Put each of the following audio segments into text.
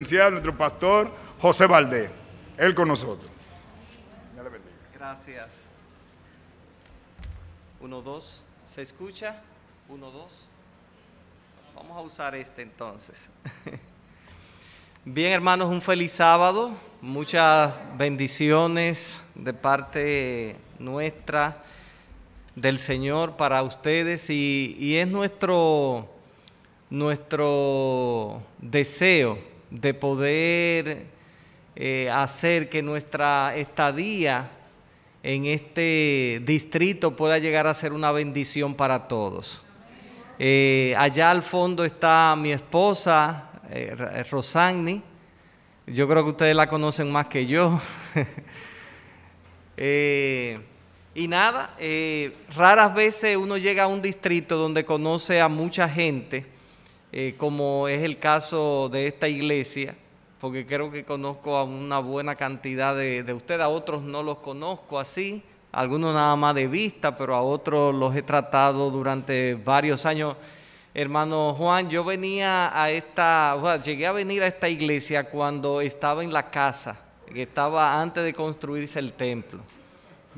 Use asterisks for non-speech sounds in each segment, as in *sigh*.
nuestro pastor José Valdés. Él con nosotros. Gracias. Uno, dos. ¿Se escucha? Uno, dos. Vamos a usar este entonces. *laughs* Bien, hermanos, un feliz sábado. Muchas bendiciones de parte nuestra, del Señor para ustedes. Y, y es nuestro, nuestro deseo de poder eh, hacer que nuestra estadía en este distrito pueda llegar a ser una bendición para todos. Eh, allá al fondo está mi esposa, eh, Rosagni. Yo creo que ustedes la conocen más que yo. *laughs* y nada, raras veces uno llega a un distrito donde conoce a mucha gente eh, como es el caso de esta iglesia, porque creo que conozco a una buena cantidad de, de ustedes, a otros no los conozco así, algunos nada más de vista, pero a otros los he tratado durante varios años. Hermano Juan, yo venía a esta, llegué a venir a esta iglesia cuando estaba en la casa, que estaba antes de construirse el templo.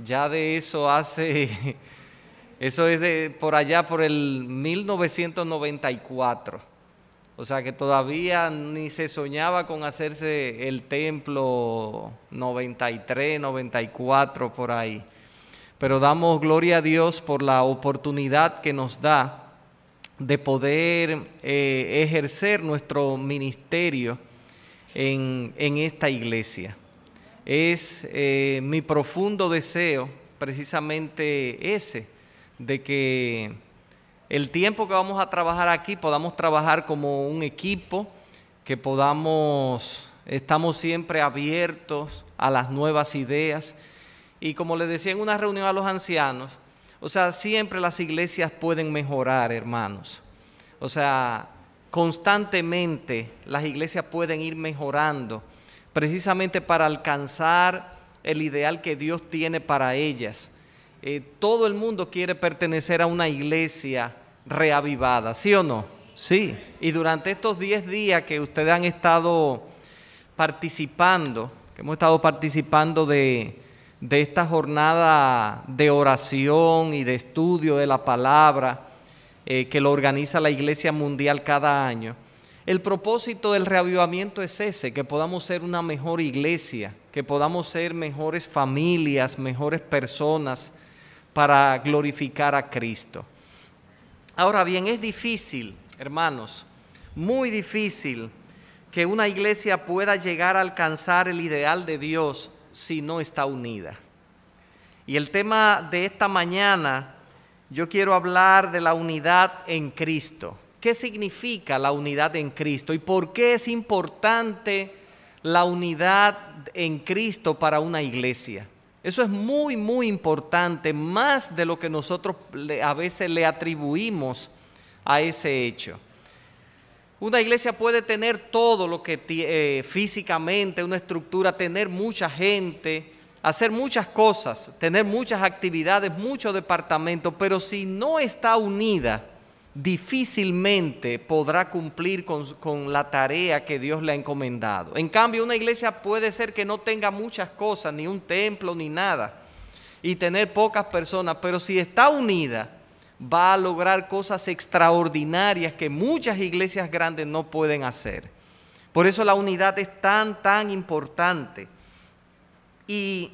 Ya de eso hace *laughs* Eso es de por allá, por el 1994. O sea que todavía ni se soñaba con hacerse el templo 93, 94, por ahí. Pero damos gloria a Dios por la oportunidad que nos da de poder eh, ejercer nuestro ministerio en, esta iglesia. Es eh, mi profundo deseo precisamente ese de que el tiempo que vamos a trabajar aquí podamos trabajar como un equipo, que podamos, estamos siempre abiertos a las nuevas ideas. Y como les decía en una reunión a los ancianos, o sea, siempre las iglesias pueden mejorar, hermanos. O sea, constantemente las iglesias pueden ir mejorando, precisamente para alcanzar el ideal que Dios tiene para ellas. Eh, todo el mundo quiere pertenecer a una iglesia reavivada, ¿sí o no? Sí. Y durante estos 10 días que ustedes han estado participando, que hemos estado participando de, esta jornada de oración y de estudio de la palabra eh, que lo organiza la Iglesia Mundial cada año, el propósito del reavivamiento es ese, que podamos ser una mejor iglesia, que podamos ser mejores familias, mejores personas, para glorificar a Cristo. Ahora bien, es difícil, hermanos, muy difícil que una iglesia pueda llegar a alcanzar el ideal de Dios si no está unida. Y el tema de esta mañana, yo quiero hablar de la unidad en Cristo. ¿Qué significa la unidad en Cristo y por qué es importante la unidad en Cristo para una iglesia? Eso es muy, muy importante, más de lo que nosotros a veces le atribuimos a ese hecho. Una iglesia puede tener todo lo que eh, físicamente, una estructura, tener mucha gente, hacer muchas cosas, tener muchas actividades, muchos departamentos, pero si no está unida, difícilmente podrá cumplir con, la tarea que Dios le ha encomendado. En cambio, una iglesia puede ser que no tenga muchas cosas, ni un templo, ni nada, y tener pocas personas, pero si está unida, va a lograr cosas extraordinarias que muchas iglesias grandes no pueden hacer. Por eso la unidad es tan, tan importante. Y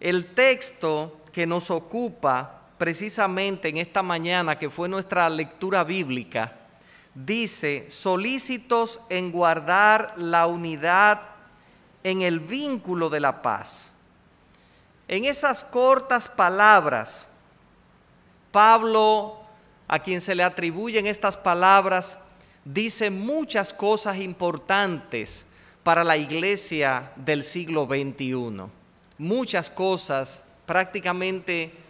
el texto que nos ocupa precisamente en esta mañana, que fue nuestra lectura bíblica, dice, solícitos en guardar la unidad en el vínculo de la paz. En esas cortas palabras, Pablo, a quien se le atribuyen estas palabras, dice muchas cosas importantes para la iglesia del siglo XXI. Muchas cosas prácticamente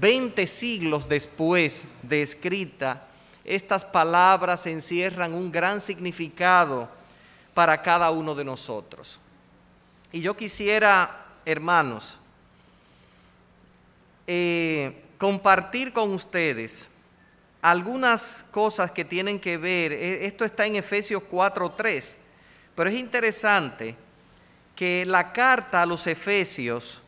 20 siglos después de escrita, estas palabras encierran un gran significado para cada uno de nosotros. Y yo quisiera, hermanos, eh, compartir con ustedes algunas cosas que tienen que ver, eh, esto está en Efesios 4.3, Pero es interesante que la carta a los Efesios,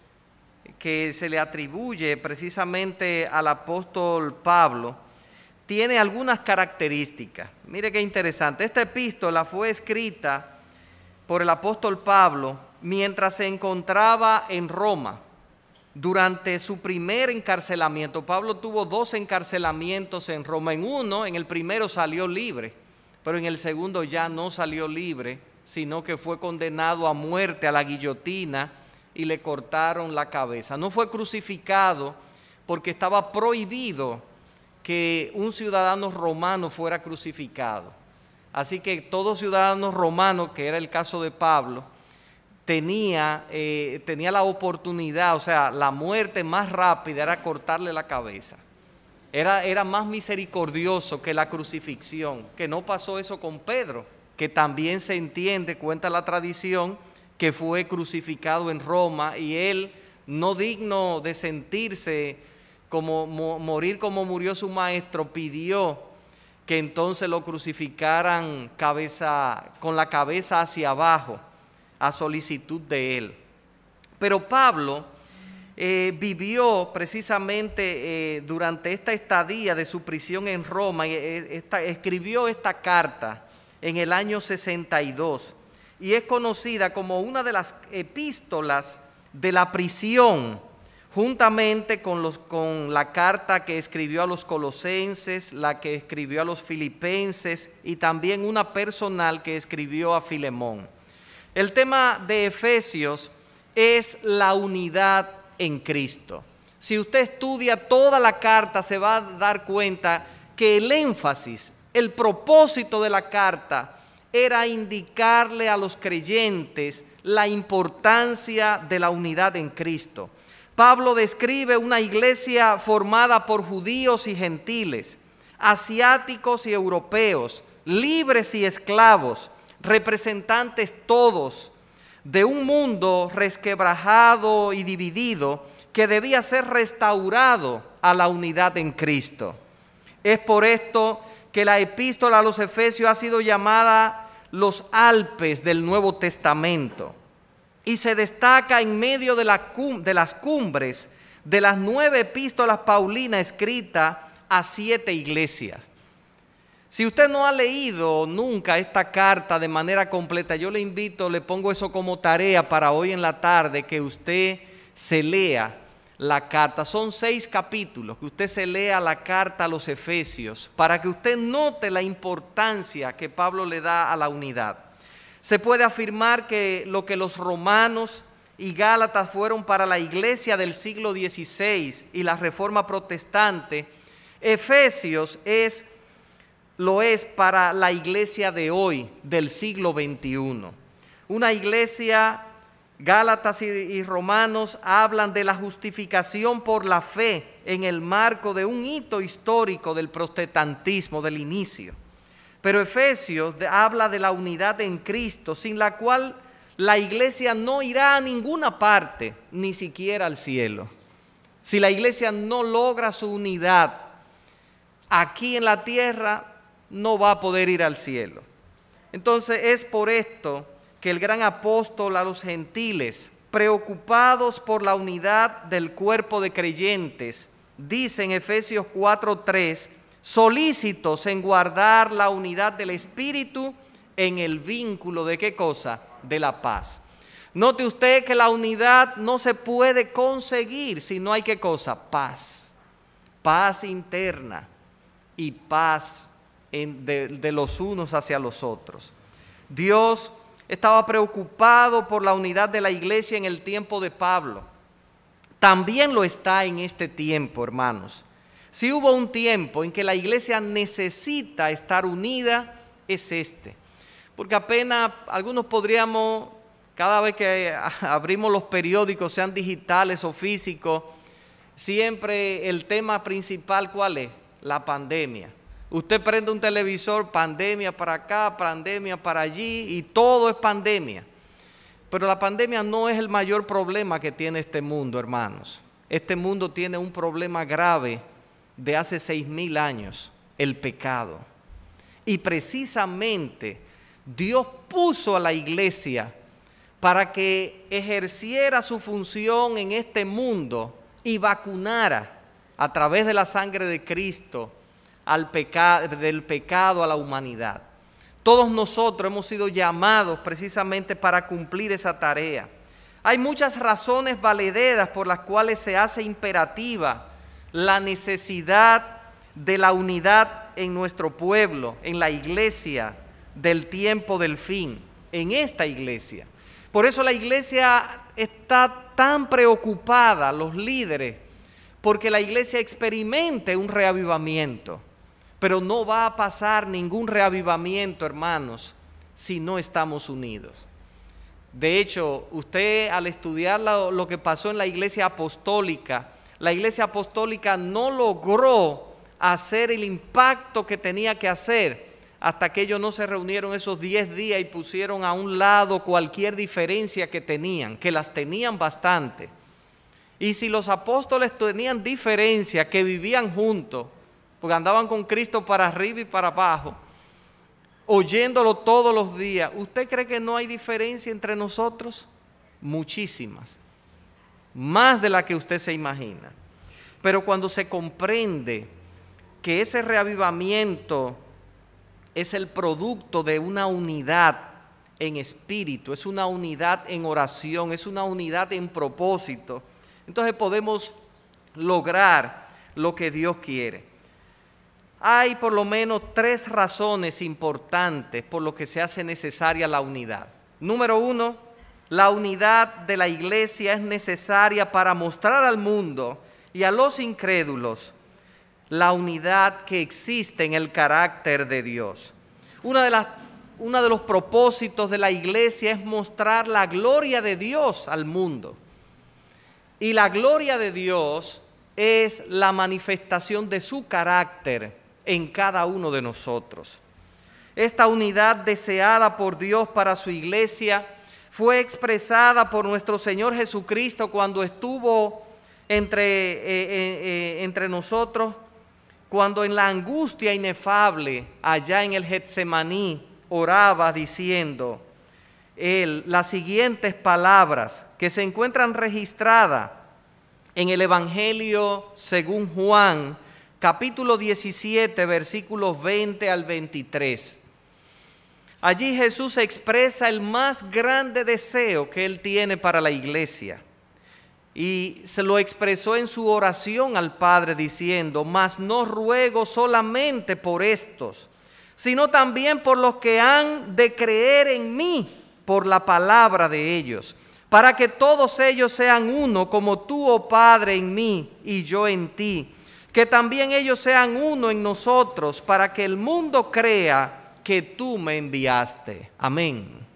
que se le atribuye precisamente al apóstol Pablo, tiene algunas características. Mire qué interesante. Esta epístola fue escrita por el apóstol Pablo mientras se encontraba en Roma. Durante su primer encarcelamiento, Pablo tuvo dos encarcelamientos en Roma. En uno, en el primero salió libre, pero en el segundo ya no salió libre, sino que fue condenado a muerte a la guillotina y le cortaron la cabeza. No fue crucificado porque estaba prohibido que un ciudadano romano fuera crucificado. Así que todo ciudadano romano, que era el caso de Pablo, tenía, eh, tenía la oportunidad, o sea, la muerte más rápida era cortarle la cabeza. Era, era más misericordioso que la crucifixión, que no pasó eso con Pedro, que también se entiende, cuenta la tradición, que fue crucificado en Roma y él, no digno de sentirse como morir como murió su maestro, pidió que entonces lo crucificaran cabeza, con la cabeza hacia abajo a solicitud de él. Pero Pablo eh, vivió precisamente eh, durante esta estadía de su prisión en Roma, y eh, escribió esta carta en el año 62 y es conocida como una de las epístolas de la prisión, juntamente con, los, con la carta que escribió a los colosenses, la que escribió a los filipenses y también una personal que escribió a Filemón. El tema de Efesios es la unidad en Cristo. Si usted estudia toda la carta, se va a dar cuenta que el énfasis, el propósito de la carta era indicarle a los creyentes la importancia de la unidad en Cristo. Pablo describe una iglesia formada por judíos y gentiles, asiáticos y europeos, libres y esclavos, representantes todos de un mundo resquebrajado y dividido que debía ser restaurado a la unidad en Cristo. Es por esto que la epístola a los Efesios ha sido llamada los Alpes del Nuevo Testamento y se destaca en medio de, de las cumbres de las nueve epístolas paulinas escritas a siete iglesias. Si usted no ha leído nunca esta carta de manera completa, yo le invito, le pongo eso como tarea para hoy en la tarde, que usted se lea la carta. Son seis capítulos, que usted se lea la carta a los Efesios, para que usted note la importancia que Pablo le da a la unidad. Se puede afirmar que lo que los romanos y Gálatas fueron para la iglesia del siglo XVI y la reforma protestante, Efesios es lo es para la iglesia de hoy, del siglo XXI. Una iglesia, Gálatas y, Romanos hablan de la justificación por la fe en el marco de un hito histórico del protestantismo del inicio. Pero Efesios habla de la unidad en Cristo, sin la cual la iglesia no irá a ninguna parte, ni siquiera al cielo. Si la iglesia no logra su unidad aquí en la tierra, no va a poder ir al cielo. Entonces es por esto que el gran apóstol a los gentiles, preocupados por la unidad del cuerpo de creyentes, dice en Efesios 4:3, solícitos en guardar la unidad del Espíritu en el vínculo de qué cosa? De la paz. Note usted que la unidad no se puede conseguir si no hay qué cosa? Paz. Paz interna y paz de, los unos hacia los otros. Dios estaba preocupado por la unidad de la iglesia en el tiempo de Pablo. También lo está en este tiempo, hermanos. Si hubo un tiempo en que la iglesia necesita estar unida, es este. Porque apenas algunos podríamos, cada vez que *laughs* abrimos los periódicos, sean digitales o físicos, siempre el tema principal, ¿cuál es? La pandemia. Usted prende un televisor, pandemia para acá, pandemia para allí, y todo es pandemia. Pero la pandemia no es el mayor problema que tiene este mundo, hermanos. Este mundo tiene un problema grave de hace seis mil años, el pecado. Y precisamente Dios puso a la iglesia para que ejerciera su función en este mundo y vacunara a través de la sangre de Cristo al del pecado a la humanidad. Todos nosotros hemos sido llamados precisamente para cumplir esa tarea. Hay muchas razones valederas por las cuales se hace imperativa la necesidad de la unidad en nuestro pueblo, en la iglesia del tiempo del fin, en esta iglesia. Por eso la iglesia está tan preocupada, los líderes, porque la iglesia experimente un reavivamiento. Pero no va a pasar ningún reavivamiento, hermanos, si no estamos unidos. De hecho, usted al estudiar lo, que pasó en la iglesia apostólica, la iglesia apostólica no logró hacer el impacto que tenía que hacer hasta que ellos no se reunieron esos 10 días y pusieron a un lado cualquier diferencia que tenían, que las tenían bastante. Y si los apóstoles tenían diferencia, que vivían juntos, porque andaban con Cristo para arriba y para abajo, oyéndolo todos los días. ¿Usted cree que no hay diferencia entre nosotros? Muchísimas. Más de la que usted se imagina. Pero cuando se comprende que ese reavivamiento es el producto de una unidad en espíritu, es una unidad en oración, es una unidad en propósito, entonces podemos lograr lo que Dios quiere. Hay por lo menos tres razones importantes por lo que se hace necesaria la unidad. Número uno, la unidad de la iglesia es necesaria para mostrar al mundo y a los incrédulos la unidad que existe en el carácter de Dios. Una de las, uno de los propósitos de la iglesia es mostrar la gloria de Dios al mundo. Y la gloria de Dios es la manifestación de su carácter en cada uno de nosotros. Esta unidad deseada por Dios para su iglesia fue expresada por nuestro Señor Jesucristo cuando estuvo entre, eh, eh, eh, entre nosotros, cuando en la angustia inefable allá en el Getsemaní oraba diciendo él las siguientes palabras que se encuentran registradas en el Evangelio según Juan, capítulo 17, versículos 20 al 23. Allí Jesús expresa el más grande deseo que él tiene para la iglesia. Y se lo expresó en su oración al Padre diciendo, mas no ruego solamente por estos, sino también por los que han de creer en mí por la palabra de ellos, para que todos ellos sean uno como tú, oh Padre, en mí y yo en ti que también ellos sean uno en nosotros, para que el mundo crea que tú me enviaste. Amén.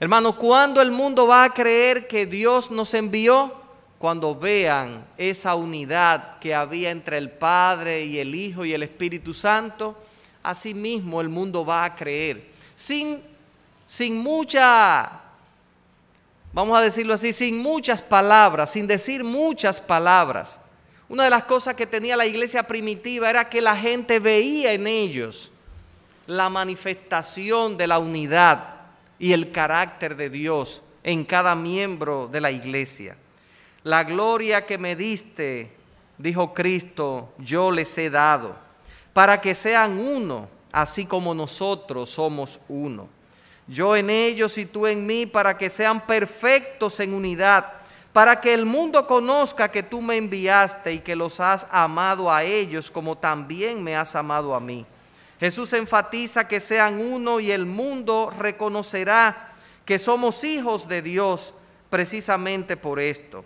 Hermano, ¿cuándo el mundo va a creer que Dios nos envió? Cuando vean esa unidad que había entre el Padre y el Hijo y el Espíritu Santo, asimismo el mundo va a creer. Sin, sin mucha, vamos a decirlo así, sin muchas palabras, sin decir muchas palabras una de las cosas que tenía la iglesia primitiva era que la gente veía en ellos la manifestación de la unidad y el carácter de Dios en cada miembro de la iglesia. La gloria que me diste, dijo Cristo, yo les he dado, para que sean uno, así como nosotros somos uno. Yo en ellos y tú en mí, para que sean perfectos en unidad para que el mundo conozca que tú me enviaste y que los has amado a ellos como también me has amado a mí. Jesús enfatiza que sean uno y el mundo reconocerá que somos hijos de Dios precisamente por esto.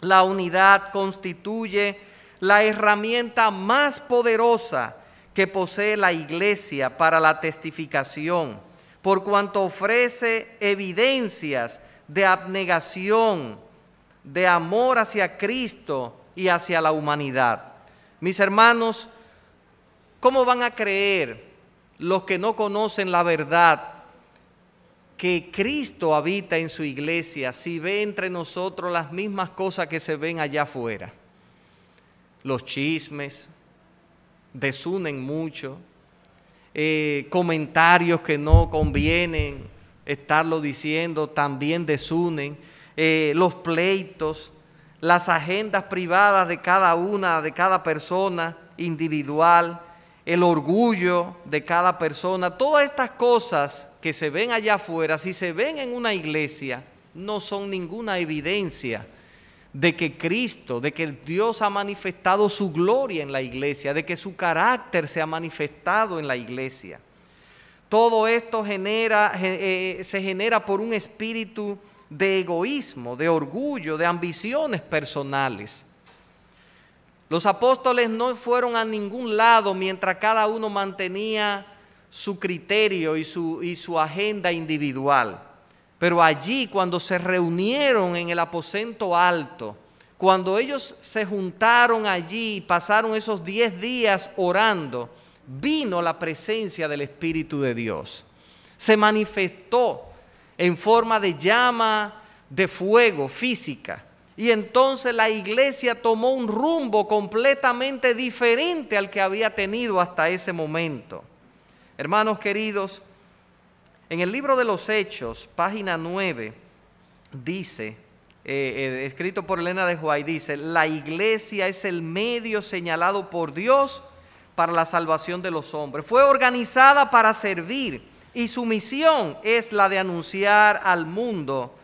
La unidad constituye la herramienta más poderosa que posee la iglesia para la testificación, por cuanto ofrece evidencias de abnegación, de amor hacia Cristo y hacia la humanidad. Mis hermanos, ¿cómo van a creer los que no conocen la verdad que Cristo habita en su iglesia si ve entre nosotros las mismas cosas que se ven allá afuera? Los chismes desunen mucho, eh, comentarios que no convienen estarlo diciendo, también desunen, eh, los pleitos, las agendas privadas de cada una, de cada persona individual, el orgullo de cada persona, todas estas cosas que se ven allá afuera, si se ven en una iglesia, no son ninguna evidencia de que Cristo, de que Dios ha manifestado su gloria en la iglesia, de que su carácter se ha manifestado en la iglesia. Todo esto genera, eh, se genera por un espíritu de egoísmo, de orgullo, de ambiciones personales. Los apóstoles no fueron a ningún lado mientras cada uno mantenía su criterio y su, y su agenda individual. Pero allí, cuando se reunieron en el aposento alto, cuando ellos se juntaron allí y pasaron esos diez días orando, vino la presencia del Espíritu de Dios. Se manifestó en forma de llama de fuego física. Y entonces la iglesia tomó un rumbo completamente diferente al que había tenido hasta ese momento. Hermanos queridos, en el libro de los Hechos, página 9, dice, eh, eh, escrito por Elena de Huay, dice, la iglesia es el medio señalado por Dios para la salvación de los hombres. Fue organizada para servir y su misión es la de anunciar al mundo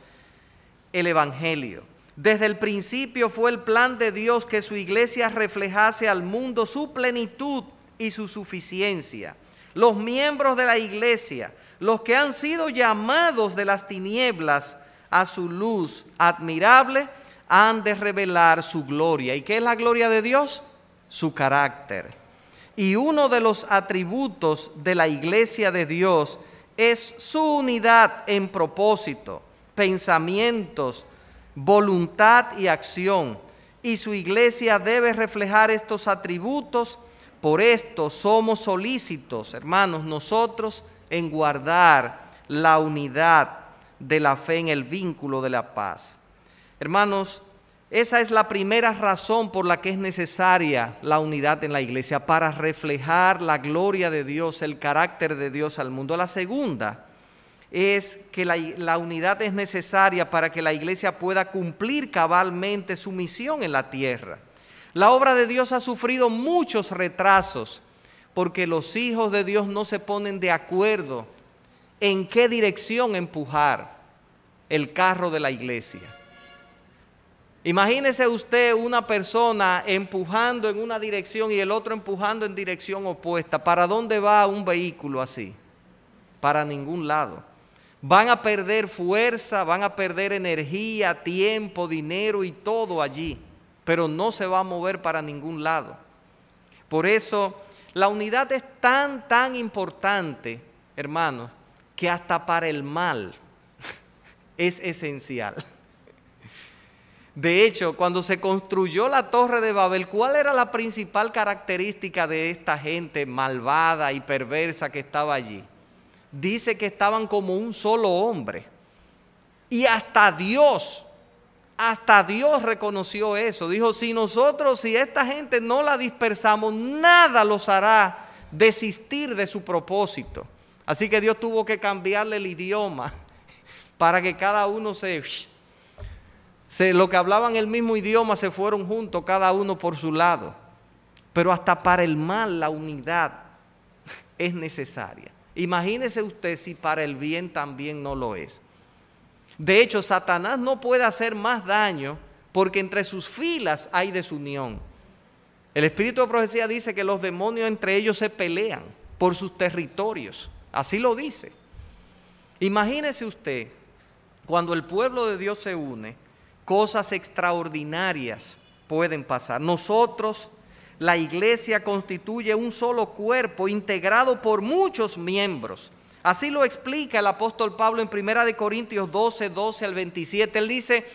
el Evangelio. Desde el principio fue el plan de Dios que su iglesia reflejase al mundo su plenitud y su suficiencia. Los miembros de la iglesia los que han sido llamados de las tinieblas a su luz admirable, han de revelar su gloria. ¿Y qué es la gloria de Dios? Su carácter. Y uno de los atributos de la iglesia de Dios es su unidad en propósito, pensamientos, voluntad y acción. Y su iglesia debe reflejar estos atributos. Por esto somos solícitos, hermanos, nosotros en guardar la unidad de la fe en el vínculo de la paz. Hermanos, esa es la primera razón por la que es necesaria la unidad en la iglesia, para reflejar la gloria de Dios, el carácter de Dios al mundo. La segunda es que la, unidad es necesaria para que la iglesia pueda cumplir cabalmente su misión en la tierra. La obra de Dios ha sufrido muchos retrasos porque los hijos de Dios no se ponen de acuerdo en qué dirección empujar el carro de la iglesia. Imagínese usted una persona empujando en una dirección y el otro empujando en dirección opuesta. ¿Para dónde va un vehículo así? Para ningún lado. Van a perder fuerza, van a perder energía, tiempo, dinero y todo allí, pero no se va a mover para ningún lado. Por eso la unidad es tan, tan importante, hermanos, que hasta para el mal *laughs* es esencial. De hecho, cuando se construyó la torre de Babel, ¿cuál era la principal característica de esta gente malvada y perversa que estaba allí? Dice que estaban como un solo hombre. Y hasta Dios hasta Dios reconoció eso. Dijo, si nosotros, si esta gente no la dispersamos, nada los hará desistir de su propósito. Así que Dios tuvo que cambiarle el idioma *laughs* para que cada uno se... se lo que hablaban el mismo idioma se fueron juntos, cada uno por su lado. Pero hasta para el mal la unidad *laughs* es necesaria. Imagínese usted si para el bien también no lo es. De hecho, Satanás no puede hacer más daño porque entre sus filas hay desunión. El espíritu de profecía dice que los demonios entre ellos se pelean por sus territorios. Así lo dice. Imagínese usted, cuando el pueblo de Dios se une, cosas extraordinarias pueden pasar. Nosotros, la iglesia constituye un solo cuerpo integrado por muchos miembros Así lo explica el apóstol Pablo en 1 Corintios 12, 12 al 27. Él dice,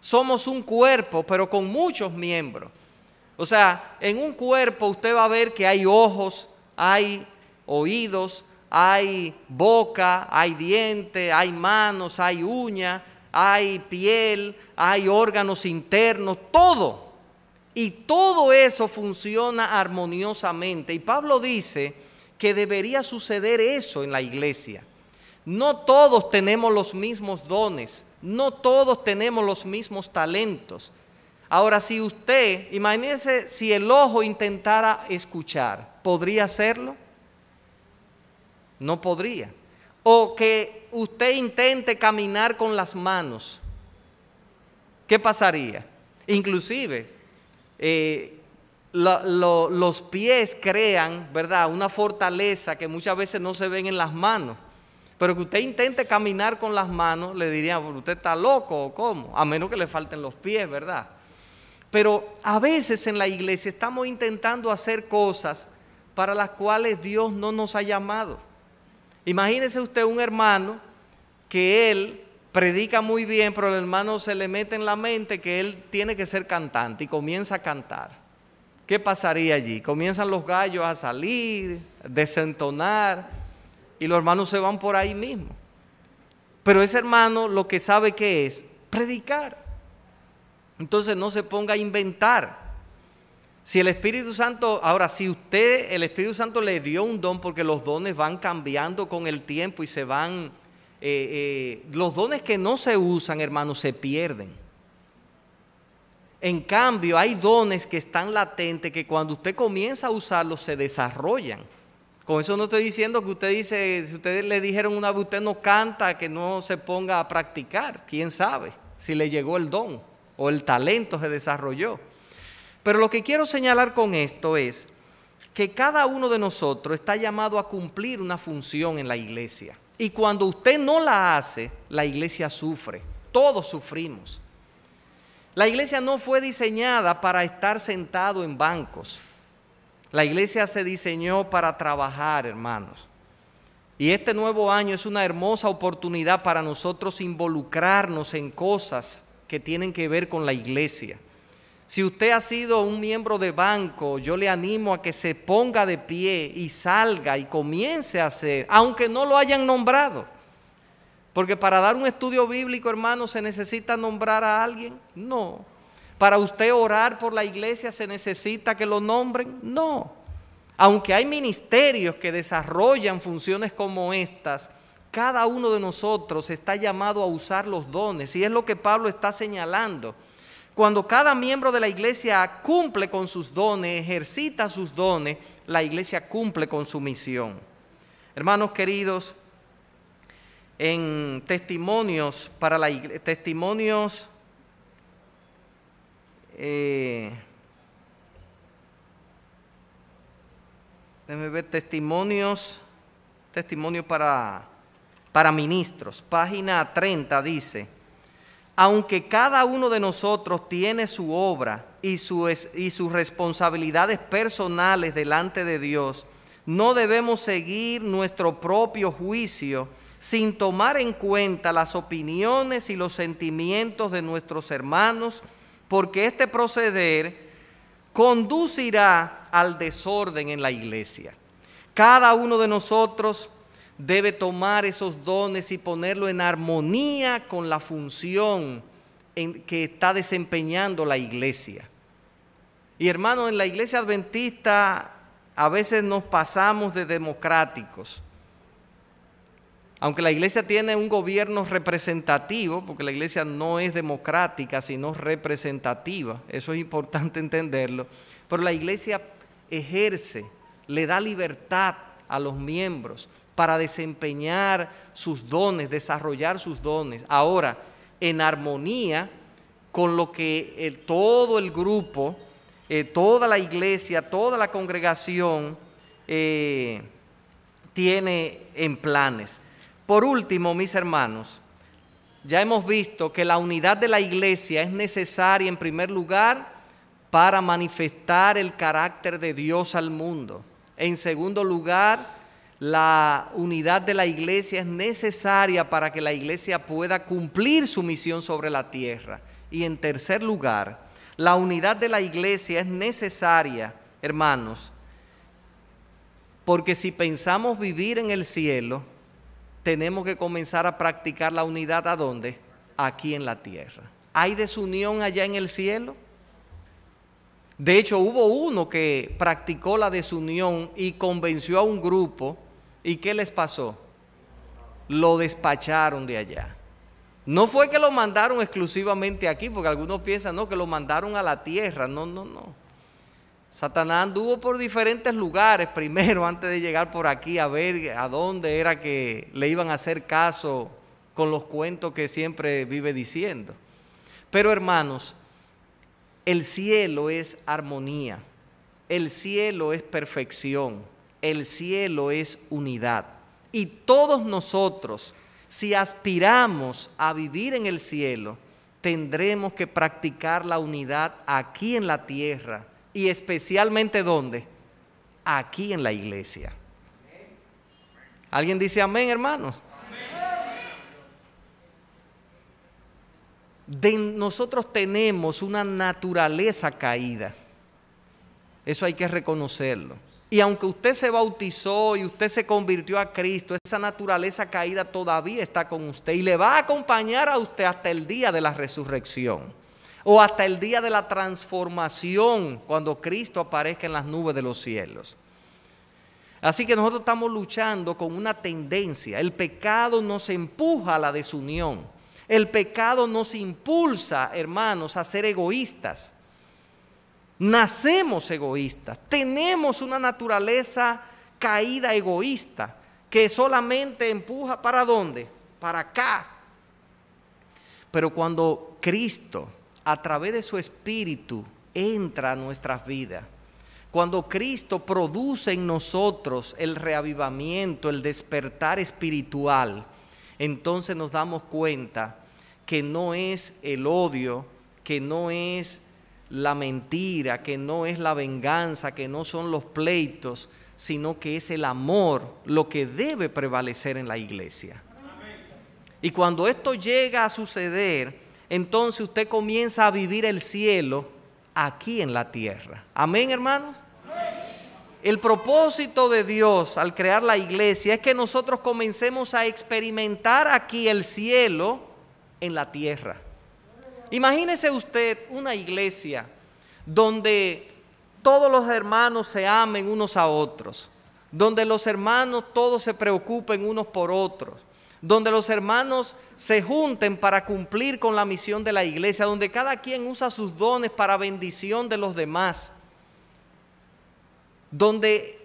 somos un cuerpo, pero con muchos miembros. O sea, en un cuerpo usted va a ver que hay ojos, hay oídos, hay boca, hay diente, hay manos, hay uña, hay piel, hay órganos internos, todo. Y todo eso funciona armoniosamente. Y Pablo dice, que debería suceder eso en la iglesia. No todos tenemos los mismos dones, no todos tenemos los mismos talentos. Ahora, si usted, imagínese si el ojo intentara escuchar, ¿podría hacerlo? No podría. O que usted intente caminar con las manos, ¿qué pasaría? Inclusive, eh, los pies crean, ¿verdad? Una fortaleza que muchas veces no se ven en las manos. Pero que usted intente caminar con las manos, le dirían, usted está loco o cómo, a menos que le falten los pies, ¿verdad? Pero a veces en la iglesia estamos intentando hacer cosas para las cuales Dios no nos ha llamado. Imagínese usted un hermano que él predica muy bien, pero el hermano se le mete en la mente que él tiene que ser cantante y comienza a cantar. ¿Qué pasaría allí? Comienzan los gallos a salir, desentonar, y los hermanos se van por ahí mismo. Pero ese hermano lo que sabe que es predicar. Entonces no se ponga a inventar. Si el Espíritu Santo, ahora si usted, el Espíritu Santo le dio un don porque los dones van cambiando con el tiempo y se van, eh, eh, los dones que no se usan, hermanos, se pierden. En cambio, hay dones que están latentes que cuando usted comienza a usarlos se desarrollan. Con eso no estoy diciendo que usted dice, si ustedes le dijeron una vez usted no canta, que no se ponga a practicar, quién sabe si le llegó el don o el talento se desarrolló. Pero lo que quiero señalar con esto es que cada uno de nosotros está llamado a cumplir una función en la iglesia. Y cuando usted no la hace, la iglesia sufre. Todos sufrimos. La iglesia no fue diseñada para estar sentado en bancos. La iglesia se diseñó para trabajar, hermanos. Y este nuevo año es una hermosa oportunidad para nosotros involucrarnos en cosas que tienen que ver con la iglesia. Si usted ha sido un miembro de banco, yo le animo a que se ponga de pie y salga y comience a hacer, aunque no lo hayan nombrado. Porque para dar un estudio bíblico, hermano, se necesita nombrar a alguien. No. Para usted orar por la iglesia, se necesita que lo nombren. No. Aunque hay ministerios que desarrollan funciones como estas, cada uno de nosotros está llamado a usar los dones. Y es lo que Pablo está señalando. Cuando cada miembro de la iglesia cumple con sus dones, ejercita sus dones, la iglesia cumple con su misión. Hermanos queridos, en testimonios para la iglesia, testimonios eh, ver testimonios, testimonios para para ministros. Página 30 dice, aunque cada uno de nosotros tiene su obra y, sus responsabilidades personales delante de Dios, no debemos seguir nuestro propio juicio sin tomar en cuenta las opiniones y los sentimientos de nuestros hermanos, porque este proceder conducirá al desorden en la iglesia. Cada uno de nosotros debe tomar esos dones y ponerlo en armonía con la función en que está desempeñando la iglesia. Y hermano, en la iglesia adventista a veces nos pasamos de democráticos. Aunque la iglesia tiene un gobierno representativo, porque la iglesia no es democrática, sino representativa, eso es importante *laughs* entenderlo, pero la iglesia ejerce, le da libertad a los miembros para desempeñar sus dones, desarrollar sus dones. Ahora, en armonía con lo que todo el grupo, eh, toda la iglesia, toda la congregación eh, tiene en planes. Por último, mis hermanos, ya hemos visto que la unidad de la iglesia es necesaria en primer lugar para manifestar el carácter de Dios al mundo. En segundo lugar, la unidad de la iglesia es necesaria para que la iglesia pueda cumplir su misión sobre la tierra. Y en tercer lugar, la unidad de la iglesia es necesaria, hermanos, porque si pensamos vivir en el cielo, tenemos que comenzar a practicar la unidad a dónde? Aquí en la tierra. ¿Hay desunión allá en el cielo? De hecho, hubo uno que practicó la desunión y convenció a un grupo. ¿Y qué les pasó? Lo despacharon de allá. No fue que lo mandaron exclusivamente aquí, porque algunos piensan, no, que lo mandaron a la tierra. No, no, no. Satanás anduvo por diferentes lugares primero *laughs* antes de llegar por aquí a ver a dónde era que le iban a hacer caso con los cuentos que siempre vive diciendo. Pero hermanos, el cielo es armonía, el cielo es perfección, el cielo es unidad. Y todos nosotros, si aspiramos a vivir en el cielo, tendremos que practicar la unidad aquí en la tierra y especialmente ¿dónde? Aquí en la iglesia. ¿Alguien dice amén, hermanos? De nosotros tenemos una naturaleza caída. Eso hay que reconocerlo. Y aunque usted se bautizó y usted se convirtió a Cristo, esa naturaleza caída todavía está con usted y le va a acompañar a usted hasta el día de la resurrección o hasta el día de la transformación cuando Cristo aparezca en las nubes de los cielos. Así que nosotros estamos luchando con una tendencia. El pecado nos empuja a la desunión. El pecado nos impulsa, hermanos, a ser egoístas. Nacemos egoístas, tenemos una naturaleza caída egoísta que solamente empuja para dónde? Para acá. Pero cuando Cristo, a través de su Espíritu, entra a nuestras vidas, cuando Cristo produce en nosotros el reavivamiento, el despertar espiritual, entonces nos damos cuenta que no es el odio, que no es la mentira, que no es la venganza, que no son los pleitos, sino que es el amor lo que debe prevalecer en la iglesia. Y cuando esto llega a suceder, entonces usted comienza a vivir el cielo aquí en la tierra. Amén, hermanos. El propósito de Dios al crear la iglesia es que nosotros comencemos a experimentar aquí el cielo en la tierra. Imagínese usted una iglesia donde todos los hermanos se amen unos a otros, donde los hermanos todos se preocupen unos por otros, donde los hermanos se junten para cumplir con la misión de la iglesia, donde cada quien usa sus dones para bendición de los demás, donde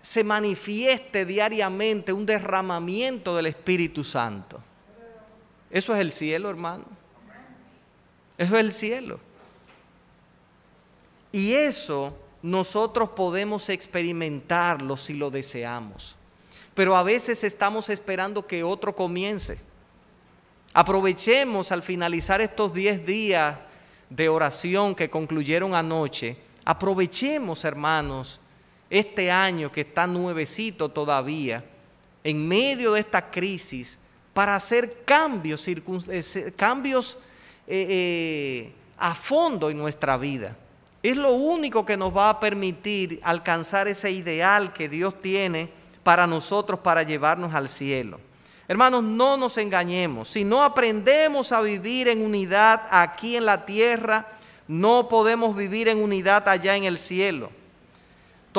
se manifieste diariamente un derramamiento del Espíritu Santo. Eso es el cielo, hermano. Es el cielo. Y eso nosotros podemos experimentarlo si lo deseamos. Pero a veces estamos esperando que otro comience. Aprovechemos al finalizar estos 10 días de oración que concluyeron anoche. Aprovechemos, hermanos, este año que está nuevecito todavía, en medio de esta crisis, para hacer cambios, eh, cambios eh, eh, a fondo en nuestra vida. Es lo único que nos va a permitir alcanzar ese ideal que Dios tiene para nosotros para llevarnos al cielo. Hermanos, no nos engañemos. Si no aprendemos a vivir en unidad aquí en la tierra, no podemos vivir en unidad allá en el cielo.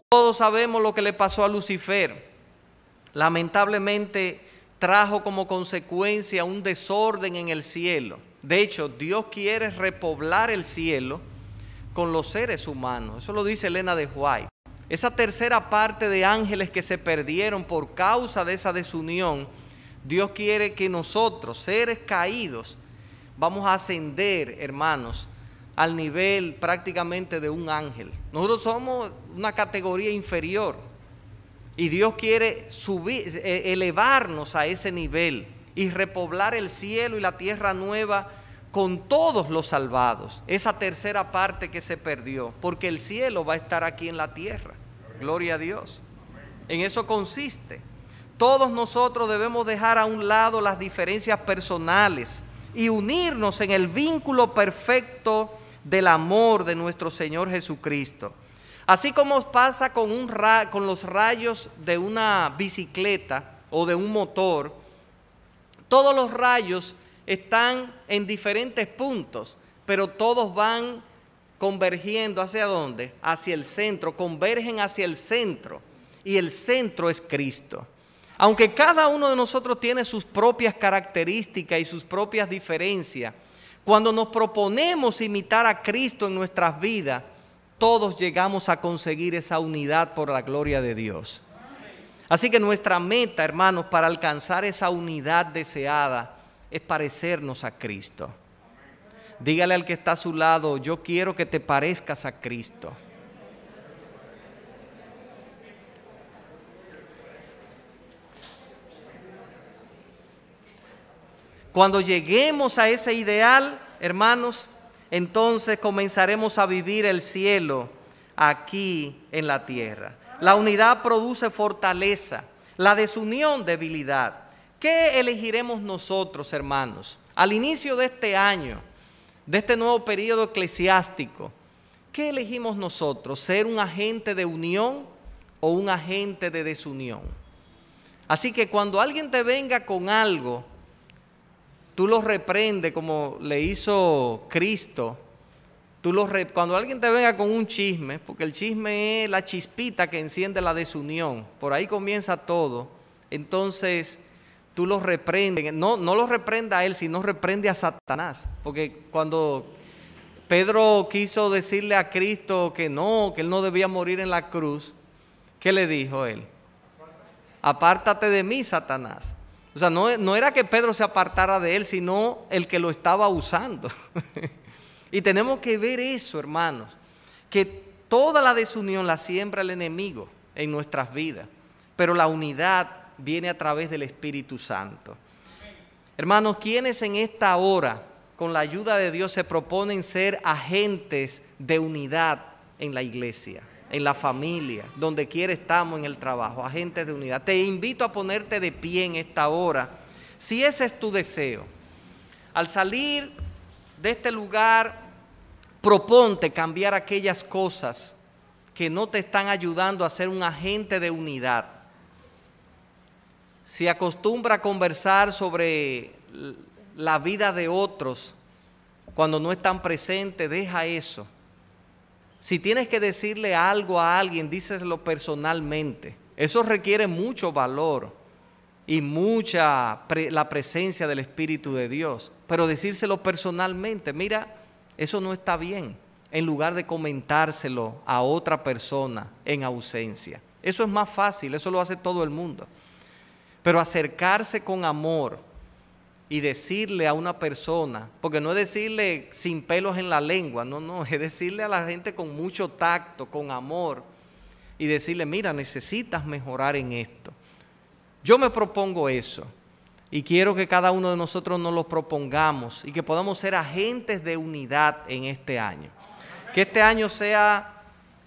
Todos sabemos lo que le pasó a Lucifer. Lamentablemente trajo como consecuencia un desorden en el cielo. De hecho, Dios quiere repoblar el cielo con los seres humanos. Eso lo dice Elena de White. Esa tercera parte de ángeles que se perdieron por causa de esa desunión, Dios quiere que nosotros, seres caídos, vamos a ascender, hermanos, al nivel prácticamente de un ángel. Nosotros somos una categoría inferior y Dios quiere subir, eh, elevarnos a ese nivel y repoblar el cielo y la tierra nueva con todos los salvados. Esa tercera parte que se perdió, porque el cielo va a estar aquí en la tierra. Gloria a Dios. En eso consiste. Todos nosotros debemos dejar a un lado las diferencias personales y unirnos en el vínculo perfecto del amor de nuestro Señor Jesucristo. Así como pasa con, un con los rayos de una bicicleta o de un motor, todos los rayos están en diferentes puntos, pero todos van convergiendo hacia dónde? Hacia el centro, convergen hacia el centro. Y el centro es Cristo. Aunque cada uno de nosotros tiene sus propias características y sus propias diferencias, cuando nos proponemos imitar a Cristo en nuestras vidas, todos llegamos a conseguir esa unidad por la gloria de Dios. Así que nuestra meta, hermanos, para alcanzar esa unidad deseada es parecernos a Cristo. Dígale al que está a su lado, yo quiero que te parezcas a Cristo. Cuando lleguemos a ese ideal, hermanos, entonces comenzaremos a vivir el cielo aquí en la tierra. La unidad produce fortaleza, la desunión debilidad. ¿Qué elegiremos nosotros, hermanos? Al inicio de este año, de este nuevo periodo eclesiástico, ¿qué elegimos nosotros? ¿Ser un agente de unión o un agente de desunión? Así que cuando alguien te venga con algo, tú lo reprendes como le hizo Cristo. Tú lo cuando alguien te venga con un chisme, porque el chisme es la chispita que enciende la desunión, por ahí comienza todo, entonces tú lo reprendes, no, no lo reprenda a él, sino reprende a Satanás, porque cuando Pedro quiso decirle a Cristo que no, que él no debía morir en la cruz, ¿qué le dijo él? Apártate de mí, Satanás. O sea, no, era que Pedro se apartara de él, sino el que lo estaba usando. *laughs* y tenemos que ver eso, hermanos, que toda la desunión la siembra el enemigo en nuestras vidas, pero la unidad viene a través del Espíritu Santo. Hermanos, quienes en esta hora, con la ayuda de Dios, se proponen ser agentes de unidad en la iglesia? en la familia, donde quiera estamos en el trabajo, agentes de unidad. Te invito a ponerte de pie en esta hora, si ese es tu deseo. Al salir de este lugar, proponte cambiar aquellas cosas que no te están ayudando a ser un agente de unidad. Si acostumbra a conversar sobre la vida de otros cuando no están presentes, deja eso si tienes que decirle algo a alguien, díselo personalmente. Eso requiere mucho valor y mucha la presencia del Espíritu de Dios. Pero decírselo personalmente, mira, eso no está bien, en lugar de comentárselo a otra persona en ausencia. Eso es más fácil, eso lo hace todo el mundo. Pero acercarse con amor, y decirle a una persona, porque no es decirle sin pelos en la lengua, no, no, es decirle a la gente con mucho tacto, con amor, y decirle, mira, necesitas mejorar en esto. Yo me propongo eso, y quiero que cada uno de nosotros nos lo propongamos y que podamos ser agentes de unidad en este año. Que este año sea,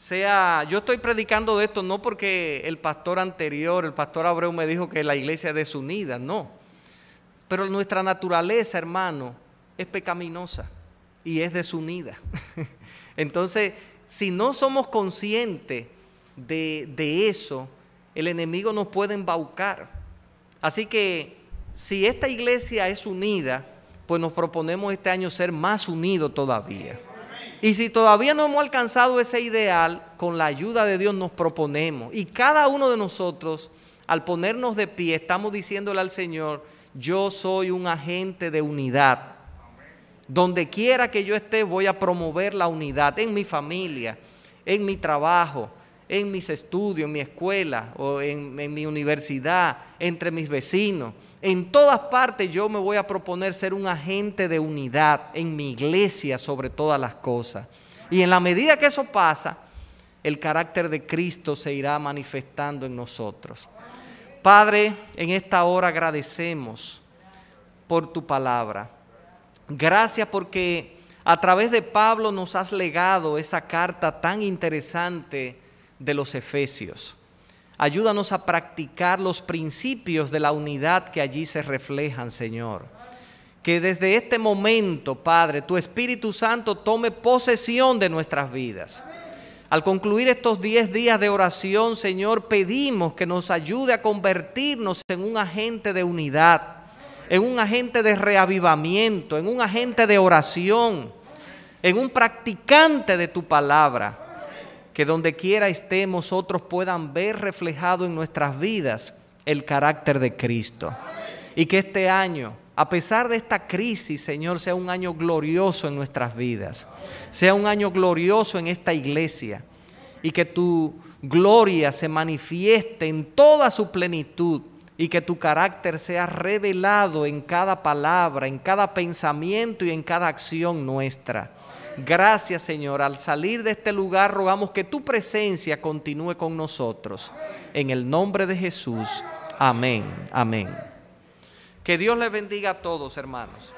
sea, yo estoy predicando de esto no porque el pastor anterior, el pastor Abreu me dijo que la iglesia es desunida, no pero nuestra naturaleza, hermano, es pecaminosa y es desunida. *laughs* Entonces, si no somos conscientes de, eso, el enemigo nos puede embaucar. Así que si esta iglesia es unida, pues nos proponemos este año ser más unidos todavía. Y si todavía no hemos alcanzado ese ideal, con la ayuda de Dios nos proponemos. Y cada uno de nosotros, al ponernos de pie, estamos diciéndole al Señor, yo soy un agente de unidad. Donde quiera que yo esté, voy a promover la unidad en mi familia, en mi trabajo, en mis estudios, en mi escuela o en, mi universidad, entre mis vecinos. En todas partes yo me voy a proponer ser un agente de unidad en mi iglesia sobre todas las cosas. Y en la medida que eso pasa, el carácter de Cristo se irá manifestando en nosotros. Padre, en esta hora agradecemos por tu palabra. Gracias porque a través de Pablo nos has legado esa carta tan interesante de los Efesios. Ayúdanos a practicar los principios de la unidad que allí se reflejan, Señor. Que desde este momento, Padre, tu Espíritu Santo tome posesión de nuestras vidas. Al concluir estos 10 días de oración, Señor, pedimos que nos ayude a convertirnos en un agente de unidad, en un agente de reavivamiento, en un agente de oración, en un practicante de tu palabra. Que donde quiera estemos, otros puedan ver reflejado en nuestras vidas el carácter de Cristo. Y que este año, a pesar de esta crisis, Señor, sea un año glorioso en nuestras vidas. Sea un año glorioso en esta iglesia. Y que tu gloria se manifieste en toda su plenitud y que tu carácter sea revelado en cada palabra, en cada pensamiento y en cada acción nuestra. Gracias Señor, al salir de este lugar rogamos que tu presencia continúe con nosotros. En el nombre de Jesús. Amén, amén. Que Dios les bendiga a todos, hermanos.